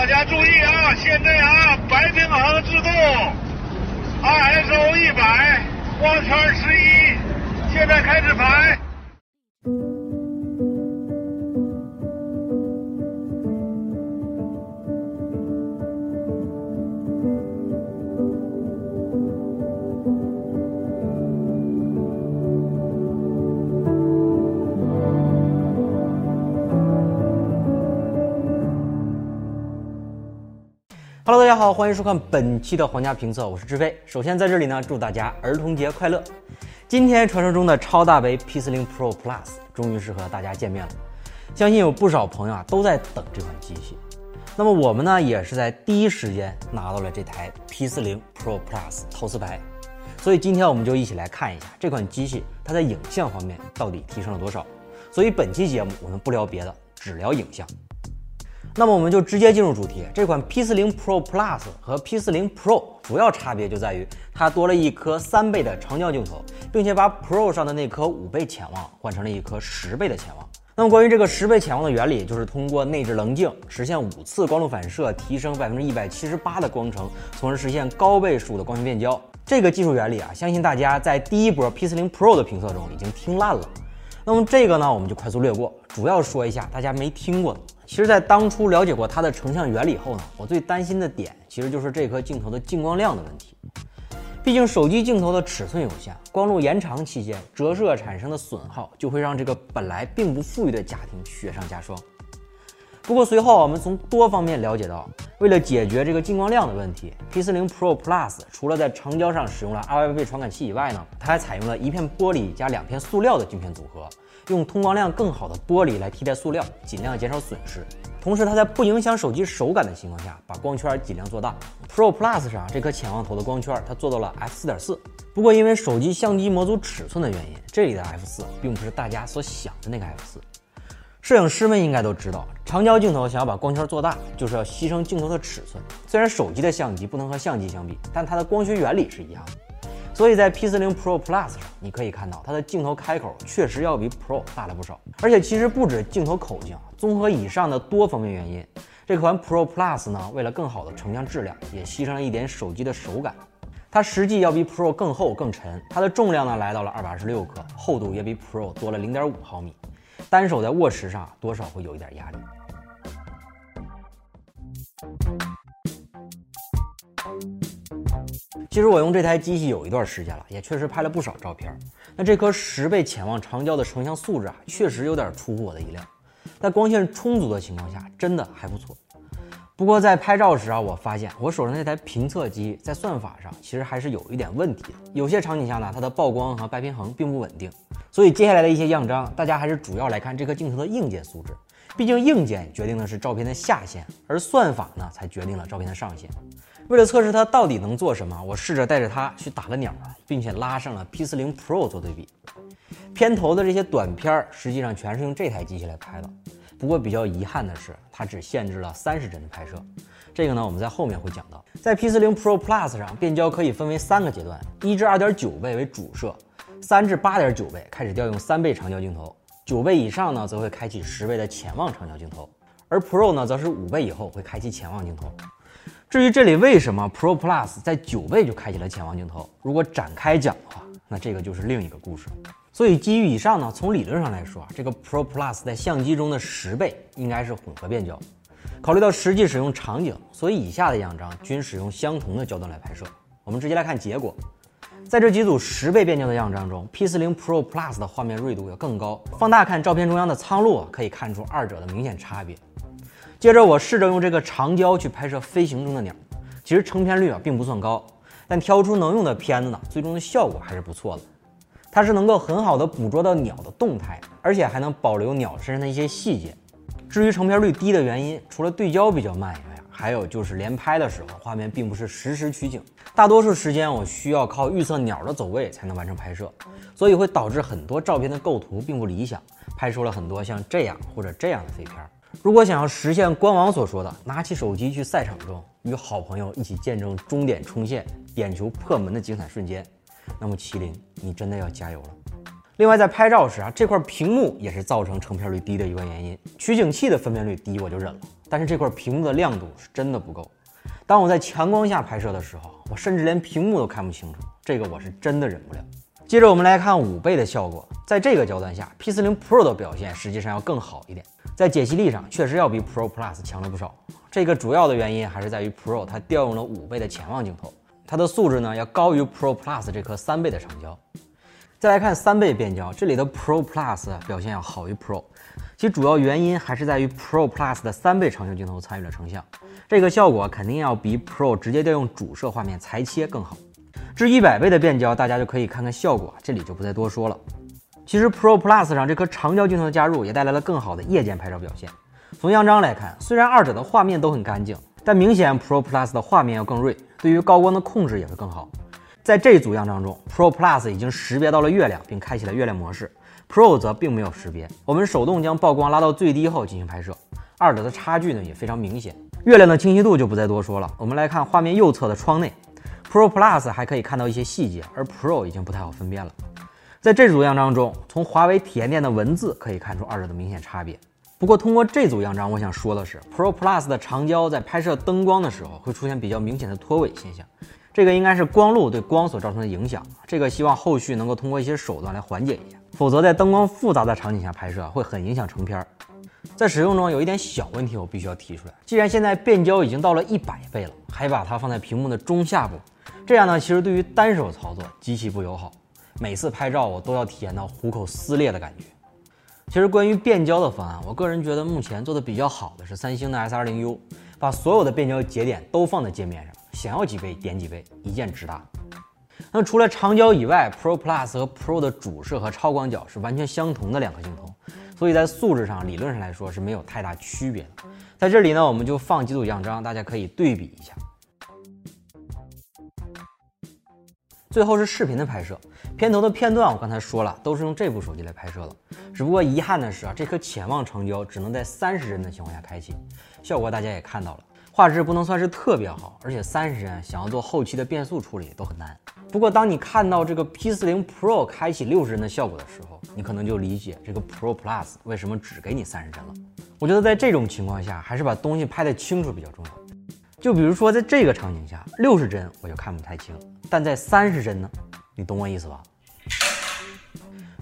大家注意啊！现在啊，白平衡自动，ISO 一百，光圈十一，现在开始排。好，欢迎收看本期的皇家评测，我是志飞。首先在这里呢，祝大家儿童节快乐。今天传说中的超大杯 P40 Pro Plus 终于是和大家见面了，相信有不少朋友啊都在等这款机器。那么我们呢也是在第一时间拿到了这台 P40 Pro Plus 陶瓷牌，所以今天我们就一起来看一下这款机器它在影像方面到底提升了多少。所以本期节目我们不聊别的，只聊影像。那么我们就直接进入主题。这款 P40 Pro Plus 和 P40 Pro 主要差别就在于它多了一颗三倍的长焦镜头，并且把 Pro 上的那颗五倍潜望换成了一颗十倍的潜望。那么关于这个十倍潜望的原理，就是通过内置棱镜实现五次光路反射，提升百分之一百七十八的光程，从而实现高倍数的光学变焦。这个技术原理啊，相信大家在第一波 P40 Pro 的评测中已经听烂了。那么这个呢，我们就快速略过，主要说一下大家没听过的。其实，在当初了解过它的成像原理后呢，我最担心的点其实就是这颗镜头的进光量的问题。毕竟手机镜头的尺寸有限，光路延长期间折射产生的损耗就会让这个本来并不富裕的家庭雪上加霜。不过随后我们从多方面了解到，为了解决这个进光量的问题，P40 Pro Plus 除了在长焦上使用了 RYB 传感器以外呢，它还采用了一片玻璃加两片塑料的镜片组合，用通光量更好的玻璃来替代塑料，尽量减少损失。同时，它在不影响手机手感的情况下，把光圈尽量做大。Pro Plus 上这颗潜望头的光圈，它做到了 f4.4。不过因为手机相机模组尺寸的原因，这里的 f4 并不是大家所想的那个 f4。摄影师们应该都知道，长焦镜头想要把光圈做大，就是要牺牲镜头的尺寸。虽然手机的相机不能和相机相比，但它的光学原理是一样的。所以在 P40 Pro Plus 上，你可以看到它的镜头开口确实要比 Pro 大了不少。而且其实不止镜头口径，综合以上的多方面原因，这款 Pro Plus 呢，为了更好的成像质量，也牺牲了一点手机的手感。它实际要比 Pro 更厚更沉，它的重量呢来到了二百二十六克，厚度也比 Pro 多了零点五毫米。单手在握持上多少会有一点压力。其实我用这台机器有一段时间了，也确实拍了不少照片。那这颗十倍潜望长焦的成像素质啊，确实有点出乎我的意料。在光线充足的情况下，真的还不错。不过在拍照时啊，我发现我手上那台评测机在算法上其实还是有一点问题的。有些场景下呢，它的曝光和白平衡并不稳定。所以接下来的一些样张，大家还是主要来看这颗镜头的硬件素质。毕竟硬件决定的是照片的下限，而算法呢才决定了照片的上限。为了测试它到底能做什么，我试着带着它去打了鸟，并且拉上了 P40 Pro 做对比。片头的这些短片实际上全是用这台机器来拍的。不过比较遗憾的是，它只限制了三十帧的拍摄。这个呢，我们在后面会讲到。在 P40 Pro Plus 上，变焦可以分为三个阶段：一至二点九倍为主摄，三至八点九倍开始调用三倍长焦镜头，九倍以上呢则会开启十倍的潜望长焦镜头，而 Pro 呢则是五倍以后会开启潜望镜头。至于这里为什么 Pro Plus 在九倍就开启了潜望镜头，如果展开讲的话，那这个就是另一个故事。所以基于以上呢，从理论上来说啊，这个 Pro Plus 在相机中的十倍应该是混合变焦。考虑到实际使用场景，所以以下的样张均使用相同的焦段来拍摄。我们直接来看结果，在这几组十倍变焦的样张中，P40 Pro Plus 的画面锐度要更高。放大看照片中央的苍鹭，可以看出二者的明显差别。接着我试着用这个长焦去拍摄飞行中的鸟，其实成片率啊并不算高，但挑出能用的片子呢，最终的效果还是不错的。它是能够很好的捕捉到鸟的动态，而且还能保留鸟身上的一些细节。至于成片率低的原因，除了对焦比较慢以外，还有就是连拍的时候画面并不是实时取景，大多数时间我需要靠预测鸟的走位才能完成拍摄，所以会导致很多照片的构图并不理想，拍出了很多像这样或者这样的废片。如果想要实现官网所说的拿起手机去赛场中与好朋友一起见证终点冲线、点球破门的精彩瞬间，那么麒麟，你真的要加油了。另外，在拍照时啊，这块屏幕也是造成成片率低的一个原因。取景器的分辨率低我就忍了，但是这块屏幕的亮度是真的不够。当我在强光下拍摄的时候，我甚至连屏幕都看不清楚，这个我是真的忍不了。接着我们来看五倍的效果，在这个焦段下，P40 Pro 的表现实际上要更好一点，在解析力上确实要比 Pro Plus 强了不少。这个主要的原因还是在于 Pro 它调用了五倍的潜望镜头，它的素质呢要高于 Pro Plus 这颗三倍的长焦。再来看三倍变焦，这里的 Pro Plus 表现要好于 Pro，其主要原因还是在于 Pro Plus 的三倍长焦镜头参与了成像，这个效果肯定要比 Pro 直接调用主摄画面裁切更好。至一百倍的变焦，大家就可以看看效果，这里就不再多说了。其实 Pro Plus 上这颗长焦镜头的加入，也带来了更好的夜间拍照表现。从样张来看，虽然二者的画面都很干净，但明显 Pro Plus 的画面要更锐，对于高光的控制也会更好。在这组样张中，Pro Plus 已经识别到了月亮，并开启了月亮模式，Pro 则并没有识别。我们手动将曝光拉到最低后进行拍摄，二者的差距呢也非常明显。月亮的清晰度就不再多说了。我们来看画面右侧的窗内，Pro Plus 还可以看到一些细节，而 Pro 已经不太好分辨了。在这组样张中，从华为体验店的文字可以看出二者的明显差别。不过通过这组样张，我想说的是，Pro Plus 的长焦在拍摄灯光的时候会出现比较明显的脱尾现象。这个应该是光路对光所造成的影响，这个希望后续能够通过一些手段来缓解一下，否则在灯光复杂的场景下拍摄会很影响成片。在使用中有一点小问题，我必须要提出来。既然现在变焦已经到了一百倍了，还把它放在屏幕的中下部，这样呢，其实对于单手操作极其不友好。每次拍照我都要体验到虎口撕裂的感觉。其实关于变焦的方案，我个人觉得目前做的比较好的是三星的 S20U，把所有的变焦节点都放在界面上。想要几倍点几倍，一键直达。那除了长焦以外，Pro Plus 和 Pro 的主摄和超广角是完全相同的两个镜头，所以在素质上理论上来说是没有太大区别的。在这里呢，我们就放几组样张，大家可以对比一下。最后是视频的拍摄，片头的片段我刚才说了，都是用这部手机来拍摄的。只不过遗憾的是啊，这颗潜望长焦只能在三十帧的情况下开启，效果大家也看到了。画质不能算是特别好，而且三十帧想要做后期的变速处理都很难。不过当你看到这个 P40 Pro 开启六十帧的效果的时候，你可能就理解这个 Pro Plus 为什么只给你三十帧了。我觉得在这种情况下，还是把东西拍得清楚比较重要。就比如说在这个场景下，六十帧我就看不太清，但在三十帧呢，你懂我意思吧？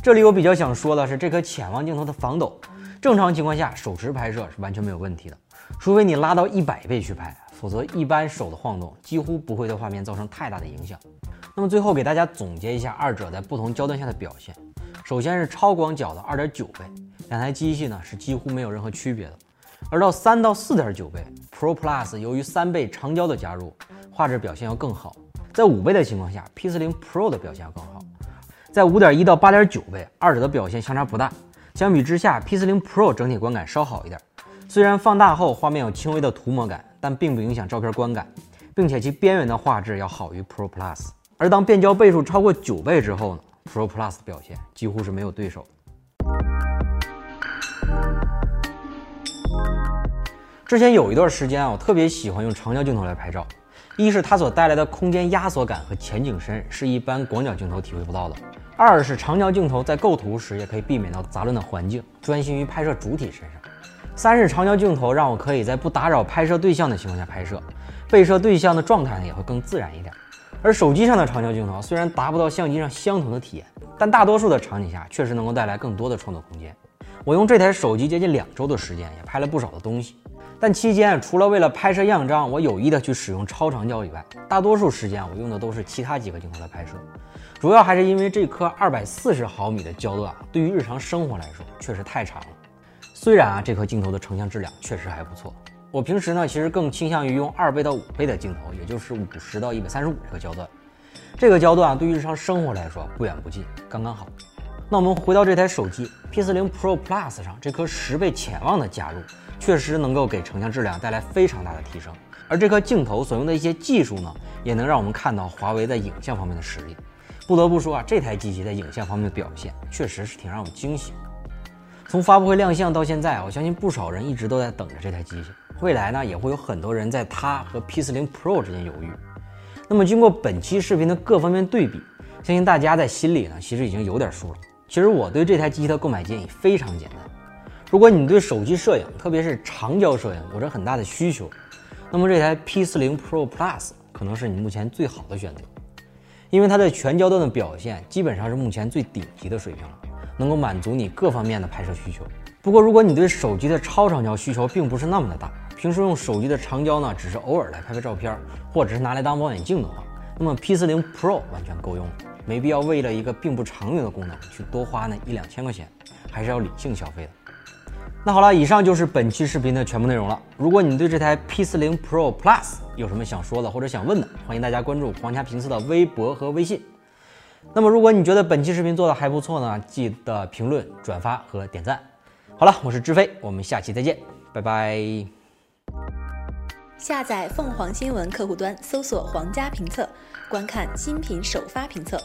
这里我比较想说的是这颗潜望镜头的防抖，正常情况下手持拍摄是完全没有问题的。除非你拉到一百倍去拍，否则一般手的晃动几乎不会对画面造成太大的影响。那么最后给大家总结一下二者在不同焦段下的表现。首先是超广角的二点九倍，两台机器呢是几乎没有任何区别的。而到三到四点九倍，Pro Plus 由于三倍长焦的加入，画质表现要更好。在五倍的情况下，P40 Pro 的表现要更好。在五点一到八点九倍，二者的表现相差不大。相比之下，P40 Pro 整体观感稍好一点。虽然放大后画面有轻微的涂抹感，但并不影响照片观感，并且其边缘的画质要好于 Pro Plus。而当变焦倍数超过九倍之后呢，Pro Plus 的表现几乎是没有对手。之前有一段时间啊，我特别喜欢用长焦镜头来拍照，一是它所带来的空间压缩感和前景深是一般广角镜头体会不到的；二是长焦镜头在构图时也可以避免到杂乱的环境，专心于拍摄主体身上。三是长焦镜头让我可以在不打扰拍摄对象的情况下拍摄，被摄对象的状态呢也会更自然一点。而手机上的长焦镜头虽然达不到相机上相同的体验，但大多数的场景下确实能够带来更多的创作空间。我用这台手机接近两周的时间，也拍了不少的东西。但期间除了为了拍摄样张，我有意的去使用超长焦以外，大多数时间我用的都是其他几个镜头来拍摄。主要还是因为这颗二百四十毫米的焦段，对于日常生活来说确实太长了。虽然啊，这颗镜头的成像质量确实还不错。我平时呢，其实更倾向于用二倍到五倍的镜头，也就是五十到一百三十五这个焦段。这个焦段啊对于日常生活来说不远不近，刚刚好。那我们回到这台手机 P40 Pro Plus 上，这颗十倍潜望的加入，确实能够给成像质量带来非常大的提升。而这颗镜头所用的一些技术呢，也能让我们看到华为在影像方面的实力。不得不说啊，这台机器在影像方面的表现，确实是挺让我惊喜。从发布会亮相到现在，我相信不少人一直都在等着这台机器。未来呢，也会有很多人在它和 P40 Pro 之间犹豫。那么，经过本期视频的各方面对比，相信大家在心里呢，其实已经有点数了。其实我对这台机器的购买建议非常简单，如果你对手机摄影，特别是长焦摄影有着很大的需求，那么这台 P40 Pro Plus 可能是你目前最好的选择，因为它的全焦段的表现基本上是目前最顶级的水平了，能够满足你各方面的拍摄需求。不过，如果你对手机的超长焦需求并不是那么的大，平时用手机的长焦呢，只是偶尔来拍个照片，或者是拿来当望远镜的话，那么 P40 Pro 完全够用了。没必要为了一个并不常用的功能去多花那一两千块钱，还是要理性消费的。那好了，以上就是本期视频的全部内容了。如果你对这台 P40 Pro Plus 有什么想说的或者想问的，欢迎大家关注皇家评测的微博和微信。那么如果你觉得本期视频做的还不错呢，记得评论、转发和点赞。好了，我是志飞，我们下期再见，拜拜。下载凤凰新闻客户端，搜索“皇家评测”。观看新品首发评测。